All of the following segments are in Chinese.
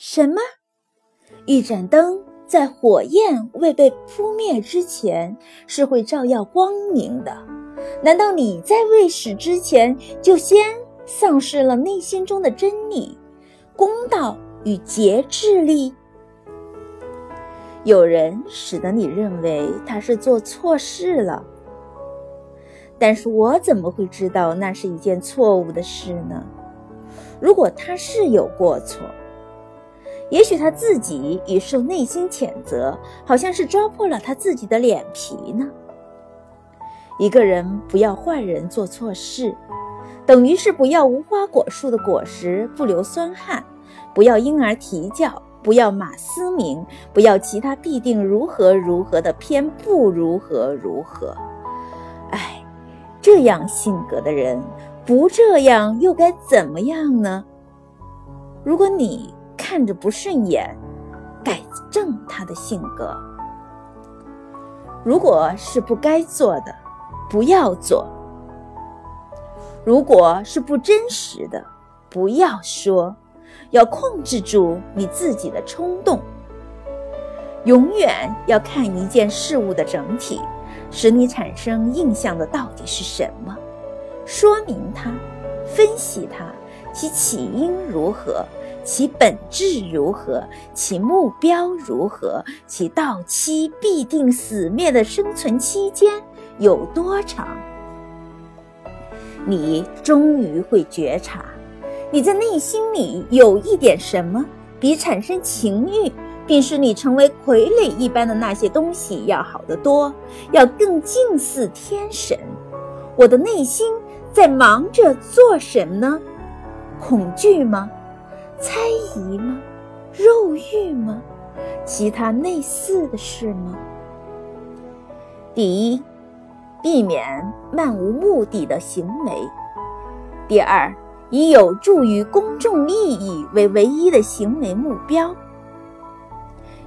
什么？一盏灯在火焰未被扑灭之前是会照耀光明的？难道你在未死之前就先丧失了内心中的真理、公道与节制力？有人使得你认为他是做错事了，但是我怎么会知道那是一件错误的事呢？如果他是有过错，也许他自己已受内心谴责，好像是抓破了他自己的脸皮呢。一个人不要坏人做错事，等于是不要无花果树的果实不流酸汗，不要婴儿啼叫。不要马思明，不要其他必定如何如何的偏不如何如何。哎，这样性格的人，不这样又该怎么样呢？如果你看着不顺眼，改正他的性格。如果是不该做的，不要做；如果是不真实的，不要说。要控制住你自己的冲动，永远要看一件事物的整体，使你产生印象的到底是什么？说明它，分析它，其起因如何，其本质如何，其目标如何，其到期必定死灭的生存期间有多长？你终于会觉察。你在内心里有一点什么，比产生情欲，并使你成为傀儡一般的那些东西要好得多，要更近似天神。我的内心在忙着做什么呢？恐惧吗？猜疑吗？肉欲吗？其他类似的事吗？第一，避免漫无目的的行为。第二。以有助于公众利益为唯一的行为目标，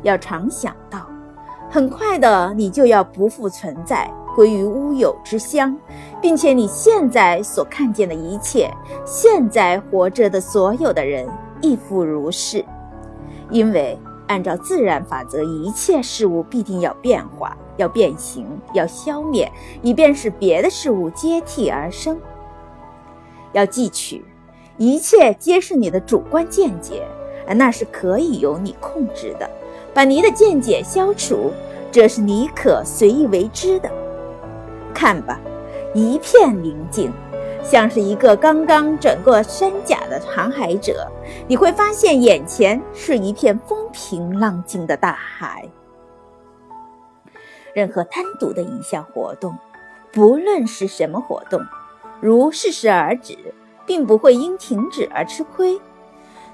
要常想到，很快的你就要不复存在，归于乌有之乡，并且你现在所看见的一切，现在活着的所有的人亦复如是。因为按照自然法则，一切事物必定要变化、要变形、要消灭，以便使别的事物接替而生。要记取。一切皆是你的主观见解，而那是可以由你控制的。把你的见解消除，这是你可随意为之的。看吧，一片宁静，像是一个刚刚转过山甲的航海者。你会发现，眼前是一片风平浪静的大海。任何单独的一项活动，不论是什么活动，如适时而止。并不会因停止而吃亏，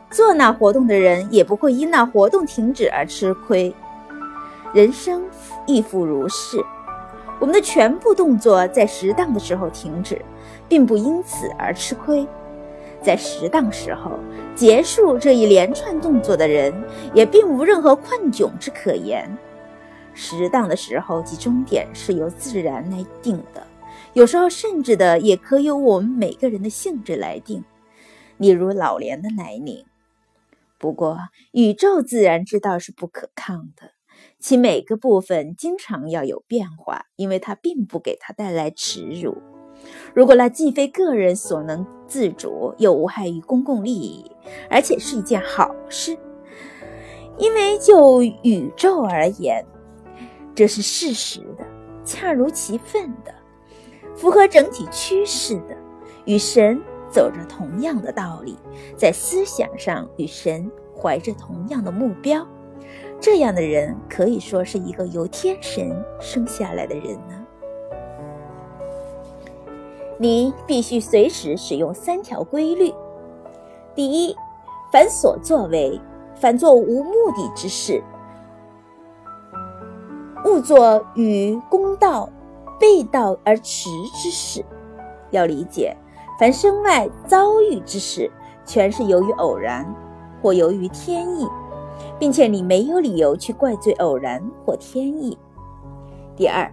做那活动的人也不会因那活动停止而吃亏。人生亦复如是，我们的全部动作在适当的时候停止，并不因此而吃亏。在适当时候结束这一连串动作的人，也并无任何困窘之可言。适当的时候及终点是由自然来定的。有时候，甚至的也可由我们每个人的性质来定，例如老年的来临。不过，宇宙自然之道是不可抗的，其每个部分经常要有变化，因为它并不给它带来耻辱。如果那既非个人所能自主，又无害于公共利益，而且是一件好事，因为就宇宙而言，这是事实的，恰如其分的。符合整体趋势的，与神走着同样的道理，在思想上与神怀着同样的目标，这样的人可以说是一个由天神生下来的人呢。你必须随时使用三条规律：第一，凡所作为，凡做无目的之事，勿作与公道。背道而驰之事，要理解，凡身外遭遇之事，全是由于偶然或由于天意，并且你没有理由去怪罪偶然或天意。第二，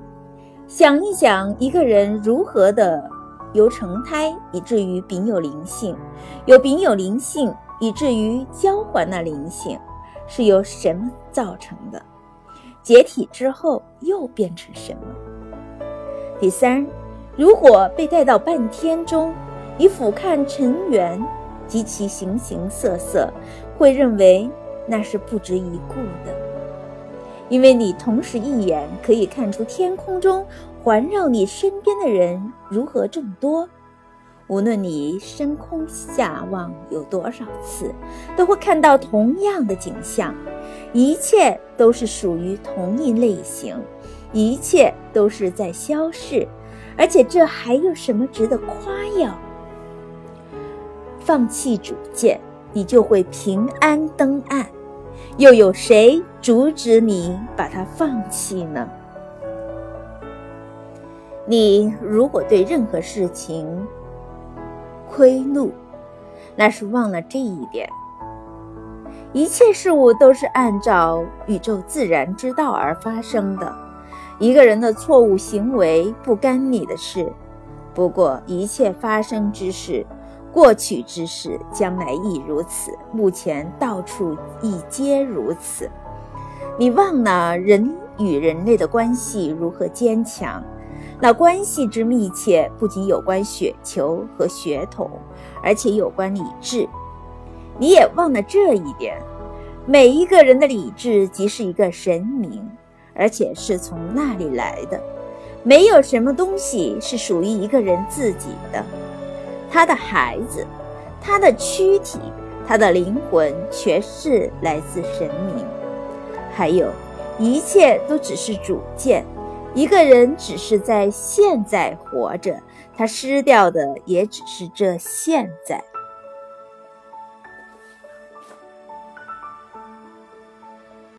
想一想一个人如何的由成胎以至于禀有灵性，由禀有灵性以至于交还那灵性，是由什么造成的？解体之后又变成什么？第三，如果被带到半天中，以俯瞰尘缘及其形形色色，会认为那是不值一顾的，因为你同时一眼可以看出天空中环绕你身边的人如何众多。无论你升空下望有多少次，都会看到同样的景象，一切都是属于同一类型，一切都是在消逝，而且这还有什么值得夸耀？放弃主见，你就会平安登岸，又有谁阻止你把它放弃呢？你如果对任何事情，亏怒，那是忘了这一点。一切事物都是按照宇宙自然之道而发生的。一个人的错误行为不干你的事，不过一切发生之事、过去之事，将来亦如此。目前到处亦皆如此。你忘了人与人类的关系如何坚强。那关系之密切，不仅有关血球和血统，而且有关理智。你也忘了这一点。每一个人的理智即是一个神明，而且是从那里来的。没有什么东西是属于一个人自己的。他的孩子，他的躯体，他的灵魂，全是来自神明。还有，一切都只是主见。一个人只是在现在活着，他失掉的也只是这现在。